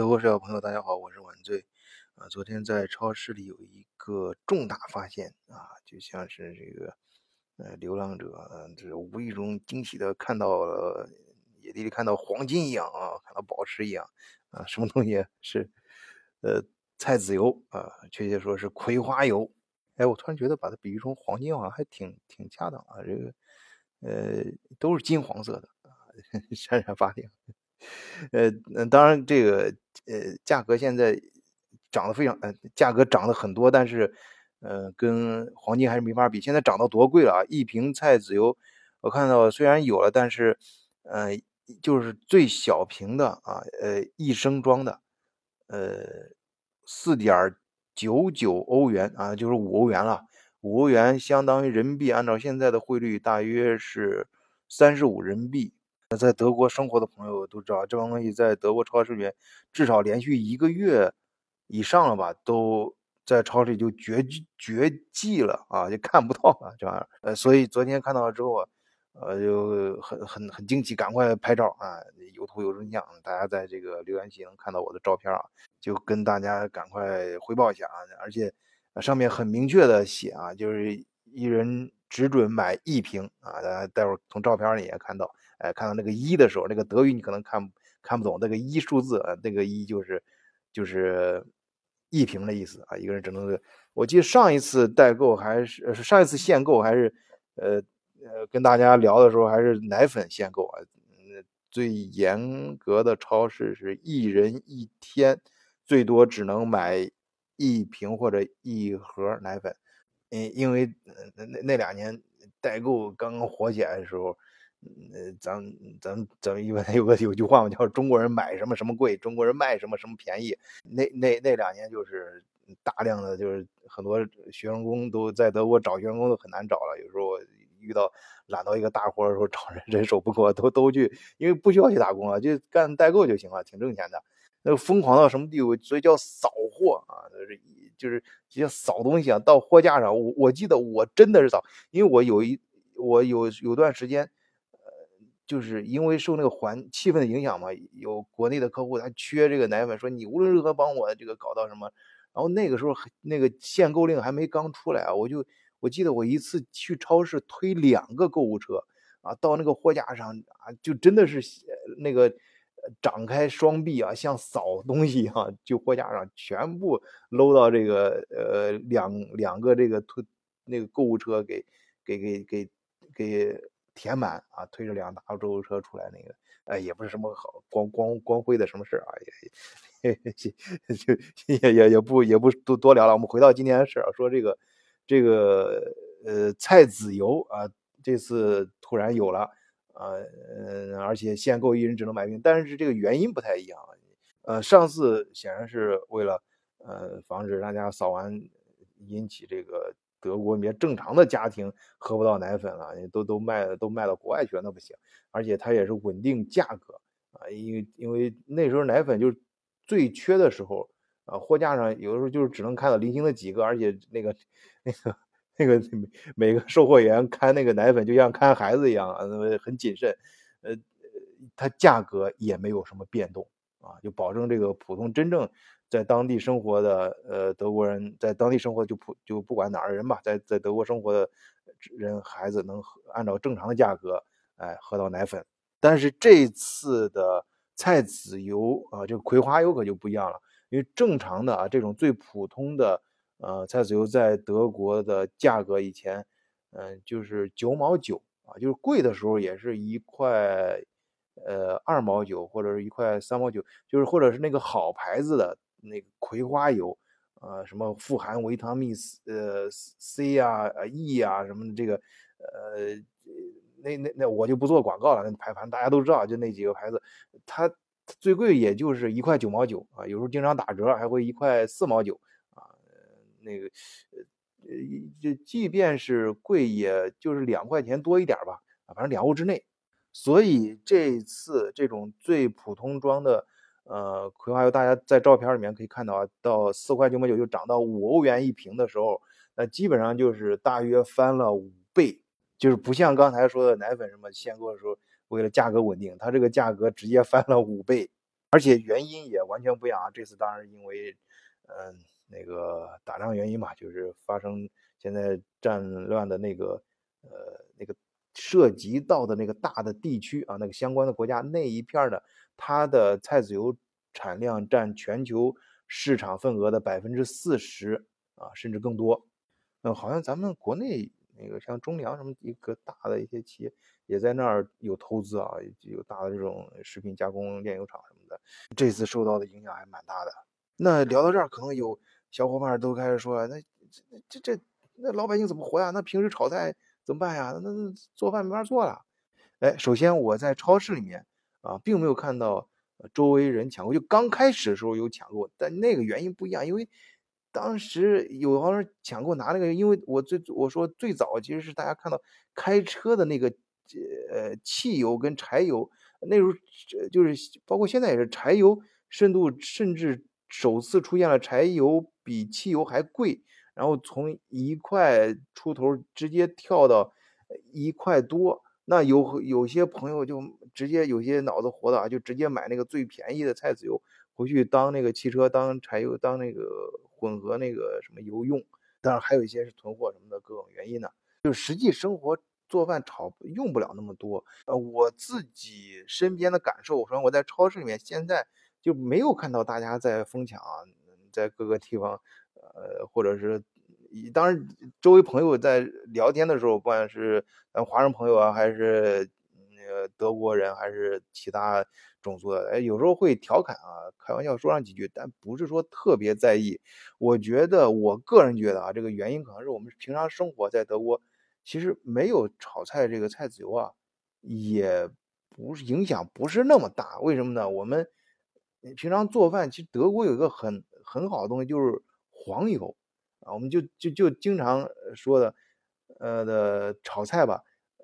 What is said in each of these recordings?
德国社友朋友，大家好，我是晚醉。啊，昨天在超市里有一个重大发现啊，就像是这个呃流浪者，这无意中惊喜的看到了野地里看到黄金一样啊，看到宝石一样啊，什么东西是呃菜籽油啊，确切说是葵花油。哎，我突然觉得把它比喻成黄金好像还挺挺恰当啊，这个呃都是金黄色的啊，闪闪发亮。呃，当然，这个呃，价格现在涨得非常，呃，价格涨得很多，但是，呃，跟黄金还是没法比。现在涨到多贵了啊！一瓶菜籽油，我看到虽然有了，但是，呃，就是最小瓶的啊，呃，一升装的，呃，四点九九欧元啊，就是五欧元了。五欧元相当于人民币，按照现在的汇率，大约是三十五人民币。在德国生活的朋友都知道，这帮东西在德国超市里面至少连续一个月以上了吧，都在超市里就绝绝迹了啊，就看不到了这玩意儿。呃，所以昨天看到了之后啊，呃，就很很很惊奇，赶快拍照啊，有图有真相。大家在这个留言区能看到我的照片啊，就跟大家赶快汇报一下啊，而且上面很明确的写啊，就是一人只准买一瓶啊，大家待会儿从照片里也看到。哎，看到那个一的时候，那个德语你可能看看不懂，那个一数字啊，那个一就是就是一瓶的意思啊，一个人只能。我记得上一次代购还是上一次限购还是呃呃跟大家聊的时候还是奶粉限购啊，最严格的超市是一人一天最多只能买一瓶或者一盒奶粉，嗯，因为那那那两年代购刚刚火起来的时候。呃，咱咱咱一般 有个有句话嘛，叫中国人买什么什么贵，中国人卖什么什么便宜。那那那两年就是大量的，就是很多学生工都在德国找学生工都很难找了。有时候遇到揽到一个大活的时候，找人人手不够，都都去，因为不需要去打工啊，就干代购就行了，挺挣钱的。那个疯狂到什么地步？所以叫扫货啊，就是就是叫扫东西啊，到货架上。我我记得我真的是扫，因为我有一我有有段时间。就是因为受那个环气氛的影响嘛，有国内的客户他缺这个奶粉，说你无论如何帮我这个搞到什么。然后那个时候那个限购令还没刚出来啊，我就我记得我一次去超市推两个购物车啊，到那个货架上啊，就真的是那个展开双臂啊，像扫东西一样，就货架上全部搂到这个呃两两个这个推那个购物车给给给给给。填满啊，推着两大购物车出来，那个，哎，也不是什么好光光光辉的什么事啊，也也也 也也不也不多多聊了。我们回到今天的事儿，说这个这个呃菜籽油啊，这次突然有了啊，而且限购一人只能买一瓶，但是这个原因不太一样。呃，上次显然是为了呃防止大家扫完引起这个。德国你别正常的家庭喝不到奶粉了，都都卖都卖到国外去了，那不行。而且它也是稳定价格啊，因为因为那时候奶粉就是最缺的时候啊，货架上有的时候就是只能看到零星的几个，而且那个那个那个每个售货员看那个奶粉就像看孩子一样啊，很谨慎。呃，它价格也没有什么变动啊，就保证这个普通真正。在当地生活的呃德国人，在当地生活就不就不管哪儿的人吧，在在德国生活的人孩子能按照正常的价格哎喝到奶粉，但是这次的菜籽油啊，这个葵花油可就不一样了，因为正常的啊这种最普通的呃菜籽油在德国的价格以前嗯就是九毛九啊，就是贵的时候也是一块呃二毛九或者是一块三毛九，就是或者是那个好牌子的。那个葵花油，呃，什么富含维他命呃 C 啊、E 啊什么的，这个，呃，那那那我就不做广告了，那牌盘大家都知道，就那几个牌子，它最贵也就是一块九毛九啊，有时候经常打折还会一块四毛九啊，那个，呃，就即便是贵，也就是两块钱多一点吧，啊，反正两欧之内，所以这次这种最普通装的。呃，葵花油大家在照片里面可以看到啊，到四块九毛九就涨到五欧元一瓶的时候，那基本上就是大约翻了五倍，就是不像刚才说的奶粉什么限购的时候，为了价格稳定，它这个价格直接翻了五倍。而且原因也完全不一样啊。这次当然因为，嗯，那个打仗原因嘛，就是发生现在战乱的那个，呃，那个涉及到的那个大的地区啊，那个相关的国家那一片的，它的菜籽油产量占全球市场份额的百分之四十啊，甚至更多。嗯，好像咱们国内那个像中粮什么一个大的一些企业也在那儿有投资啊，有大的这种食品加工炼油厂什么的，这次受到的影响还蛮大的。那聊到这儿，可能有小伙伴都开始说，那这这这那老百姓怎么活呀？那平时炒菜怎么办呀？那那做饭没法做了。哎，首先我在超市里面啊，并没有看到周围人抢购，就刚开始的时候有抢购，但那个原因不一样，因为。当时有好像抢购拿那个，因为我最我说最早其实是大家看到开车的那个呃汽油跟柴油，那时候就是包括现在也是柴油深度甚至首次出现了柴油比汽油还贵，然后从一块出头直接跳到一块多，那有有些朋友就直接有些脑子活的啊，就直接买那个最便宜的菜籽油回去当那个汽车当柴油当那个。混合那个什么油用，当然还有一些是囤货什么的各种原因呢。就实际生活做饭炒用不了那么多。呃，我自己身边的感受，我说我在超市里面现在就没有看到大家在疯抢，在各个地方，呃，或者是，当然周围朋友在聊天的时候，不管是咱华人朋友啊，还是呃德国人，还是其他。种族的，哎，有时候会调侃啊，开玩笑说上几句，但不是说特别在意。我觉得，我个人觉得啊，这个原因可能是我们平常生活在德国，其实没有炒菜这个菜籽油啊，也不是影响不是那么大。为什么呢？我们平常做饭，其实德国有一个很很好的东西，就是黄油啊，我们就就就经常说的，呃的炒菜吧，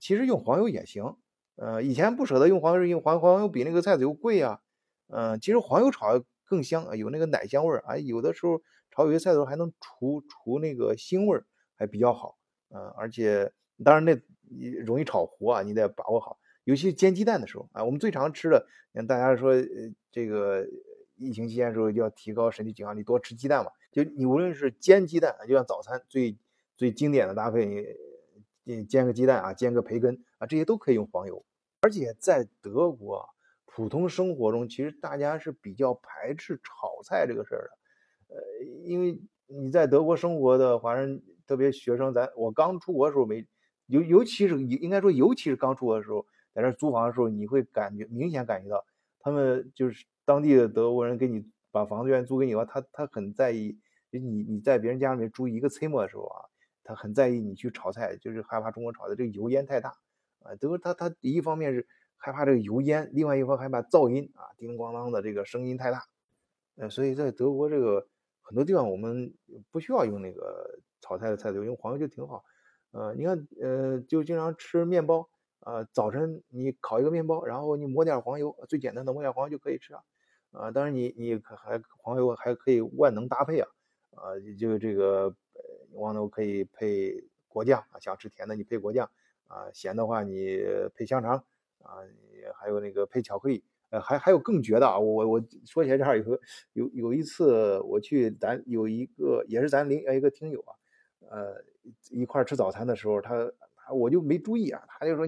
其实用黄油也行。呃，以前不舍得用黄油，因为黄黄油比那个菜籽油贵啊。嗯，其实黄油炒更香，有那个奶香味儿。啊，有的时候炒有些菜的时候还能除除那个腥味儿，还比较好。嗯，而且当然那容易炒糊啊，你得把握好。尤其煎鸡蛋的时候啊，我们最常吃的，像大家说呃这个疫情期间的时候要提高身体抵抗力，多吃鸡蛋嘛。就你无论是煎鸡蛋，就像早餐最最经典的搭配，煎个鸡蛋啊，煎个培根啊，这些都可以用黄油。而且在德国，普通生活中，其实大家是比较排斥炒菜这个事儿的。呃，因为你在德国生活的华人，特别学生，咱我刚出国的时候没，尤尤其是应该说，尤其是刚出国的时候，在这租房的时候，你会感觉明显感觉到，他们就是当地的德国人给你把房子愿意租给你的话，他他很在意你你在别人家里面住一个村末的时候啊，他很在意你去炒菜，就是害怕中国炒的这个油烟太大。啊，德国他他一方面是害怕这个油烟，另外一方害怕噪音啊，叮咣当的这个声音太大，呃，所以在德国这个很多地方我们不需要用那个炒菜的菜籽油，用黄油就挺好。呃，你看，呃，就经常吃面包呃，早晨你烤一个面包，然后你抹点黄油，最简单的抹点黄油就可以吃啊。啊，当然你你还黄油还可以万能搭配啊，啊，就这个呃黄油可以配果酱啊，想吃甜的你配果酱。啊，咸的话你配香肠，啊，还有那个配巧克力，呃，还还有更绝的啊！我我说起来这儿有有有一次我去咱有一个也是咱邻一个听友啊，呃，一块吃早餐的时候，他他我就没注意啊，他就说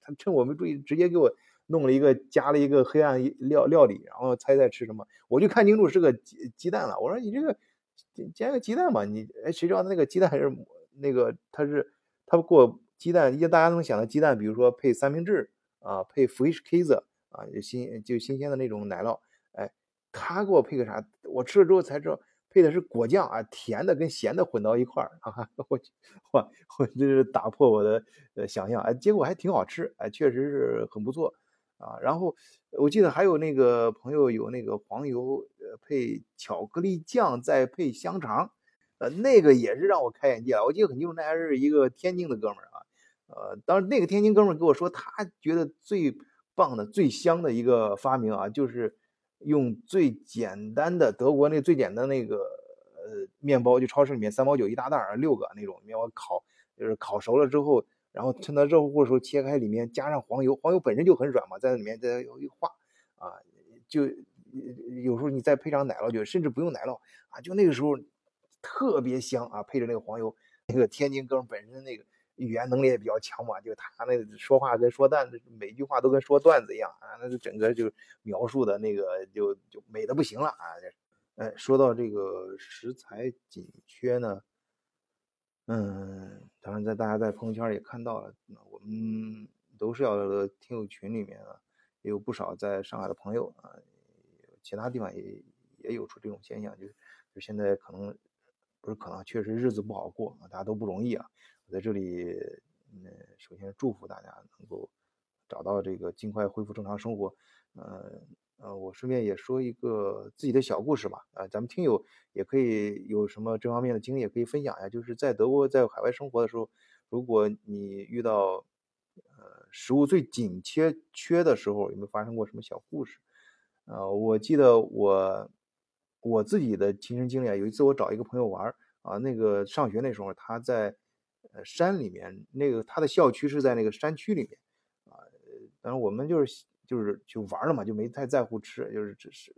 他趁我没注意，直接给我弄了一个加了一个黑暗料料理，然后猜猜吃什么，我就看清楚是个鸡鸡蛋了，我说你这个煎个鸡蛋吧，你哎谁知道那个鸡蛋是那个他是他给我。鸡蛋，一大家能想到鸡蛋，比如说配三明治啊，配 Fresh Cheese 啊，就新就新鲜的那种奶酪。哎，他给我配个啥？我吃了之后才知道，配的是果酱啊，甜的跟咸的混到一块儿啊！我我我这是打破我的呃想象，哎，结果还挺好吃，哎，确实是很不错啊。然后我记得还有那个朋友有那个黄油呃配巧克力酱，再配香肠，呃，那个也是让我开眼界了。我记得很清楚，那还是一个天津的哥们儿。呃，当然，那个天津哥们儿跟我说，他觉得最棒的、最香的一个发明啊，就是用最简单的德国那最简单那个呃面包，就超市里面三毛九一大袋儿六个那种面包烤，就是烤熟了之后，然后趁它热乎乎的时候切开，里面加上黄油，黄油本身就很软嘛，在里面再一化啊，就有时候你再配上奶酪就甚至不用奶酪啊，就那个时候特别香啊，配着那个黄油。那个天津哥们本身那个语言能力也比较强嘛，就他那说话跟说段子，每句话都跟说段子一样啊，那就整个就描述的那个就就美的不行了啊。哎，说到这个食材紧缺呢，嗯，当然在大家在朋友圈也看到了，我们都是要的听友群里面啊，也有不少在上海的朋友啊，其他地方也也有出这种现象，就就现在可能。不是可能，确实日子不好过，大家都不容易啊。在这里，嗯，首先祝福大家能够找到这个尽快恢复正常生活。呃呃，我顺便也说一个自己的小故事吧。啊，咱们听友也可以有什么这方面的经历，也可以分享一下。就是在德国在海外生活的时候，如果你遇到呃食物最紧缺缺的时候，有没有发生过什么小故事？呃，我记得我。我自己的亲身经历啊，有一次我找一个朋友玩啊，那个上学那时候他在呃山里面，那个他的校区是在那个山区里面啊，当然我们就是就是去玩了嘛，就没太在乎吃，就是只是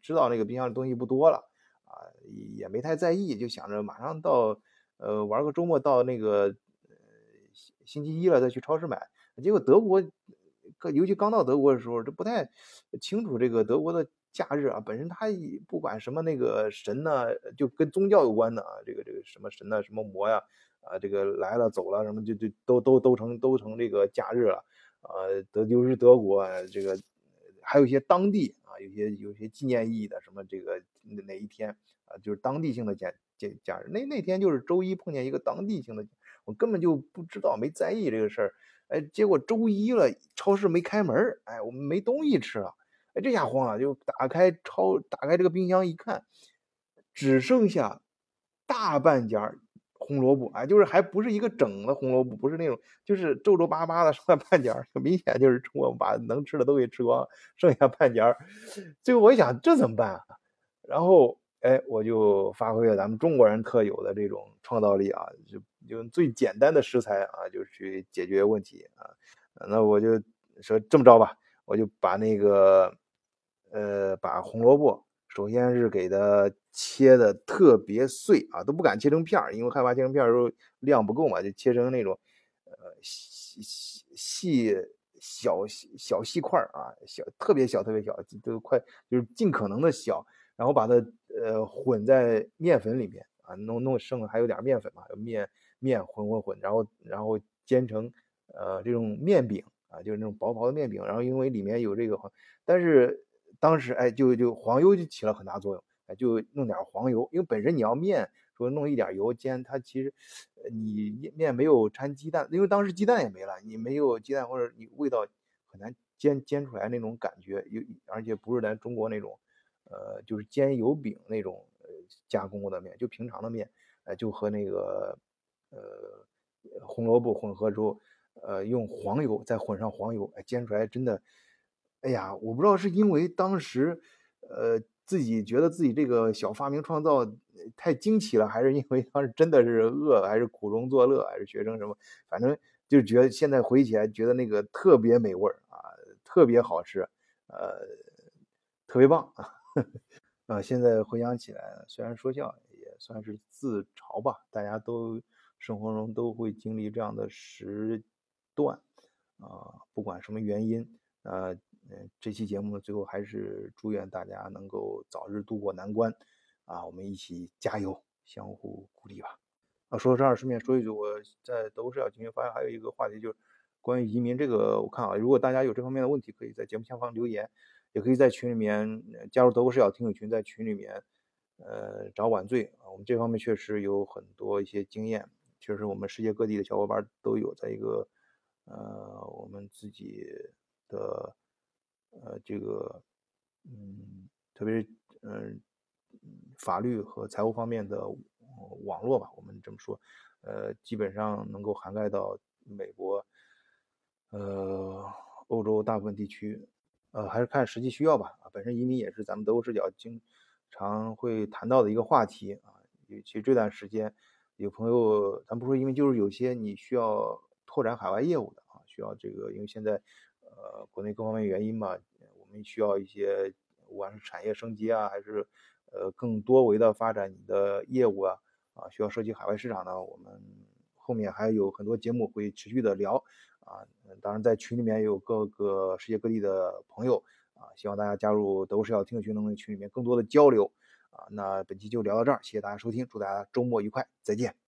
知道那个冰箱里东西不多了啊，也没太在意，就想着马上到呃玩个周末到那个呃星期一了再去超市买，结果德国，尤其刚到德国的时候，这不太清楚这个德国的。假日啊，本身它不管什么那个神呢，就跟宗教有关的啊，这个这个什么神呢，什么魔呀，啊，这个来了走了什么，就就都都都成都成这个假日了，呃，德就是德国这个还有一些当地啊，有些有些纪念意义的什么这个哪一天啊，就是当地性的假假假日，那那天就是周一碰见一个当地性的，我根本就不知道没在意这个事儿，哎，结果周一了，超市没开门，哎，我们没东西吃了这下慌了，就打开超打开这个冰箱一看，只剩下大半截红萝卜，哎，就是还不是一个整的红萝卜，不是那种，就是皱皱巴巴的剩下半截明显就是我把能吃的都给吃光，剩下半截最后我一想，这怎么办啊？然后，哎，我就发挥了咱们中国人特有的这种创造力啊，就用最简单的食材啊，就去解决问题啊。那我就说这么着吧，我就把那个。呃，把红萝卜首先是给它切的特别碎啊，都不敢切成片儿，因为害怕切成片儿时候量不够嘛，就切成那种呃细细细小小细块儿啊，小特别小特别小，都快就是尽可能的小，然后把它呃混在面粉里面啊，弄弄剩还有点面粉嘛，面面混混混，然后然后煎成呃这种面饼啊，就是那种薄薄的面饼，然后因为里面有这个，但是。当时哎，就就黄油就起了很大作用，哎，就弄点黄油，因为本身你要面说弄一点油煎，它其实你面没有掺鸡蛋，因为当时鸡蛋也没了，你没有鸡蛋或者你味道很难煎煎出来那种感觉，有而且不是咱中国那种，呃，就是煎油饼那种加工过的面，就平常的面，哎，就和那个呃红萝卜混合之后，呃，用黄油再混上黄油，哎，煎出来真的。哎呀，我不知道是因为当时，呃，自己觉得自己这个小发明创造太惊奇了，还是因为当时真的是饿，还是苦中作乐，还是学生什么，反正就觉得现在回忆起来，觉得那个特别美味啊，特别好吃，呃，特别棒啊！啊，现在回想起来，虽然说笑，也算是自嘲吧。大家都生活中都会经历这样的时段啊，不管什么原因，呃。这期节目，最后还是祝愿大家能够早日度过难关，啊，我们一起加油，相互鼓励吧。啊，说到这儿，顺便说一句，我在德国视角今天发现还有一个话题，就是关于移民这个。我看啊，如果大家有这方面的问题，可以在节目下方留言，也可以在群里面加入德国视角听友群，在群里面呃找晚醉啊。我们这方面确实有很多一些经验，确实我们世界各地的小伙伴都有在一个呃我们自己的。呃，这个，嗯，特别是嗯，法律和财务方面的网络吧，我们这么说，呃，基本上能够涵盖到美国，呃，欧洲大部分地区，呃，还是看实际需要吧。啊本身移民也是咱们德国视角经常会谈到的一个话题啊。尤其这段时间，有朋友，咱不说移民，就是有些你需要拓展海外业务的啊，需要这个，因为现在。呃，国内各方面原因嘛，我们需要一些不管是产业升级啊，还是呃更多维的发展你的业务啊，啊，需要涉及海外市场呢，我们后面还有很多节目会持续的聊啊。当然，在群里面有各个世界各地的朋友啊，希望大家加入德国视角听的群，能在群里面更多的交流啊。那本期就聊到这儿，谢谢大家收听，祝大家周末愉快，再见。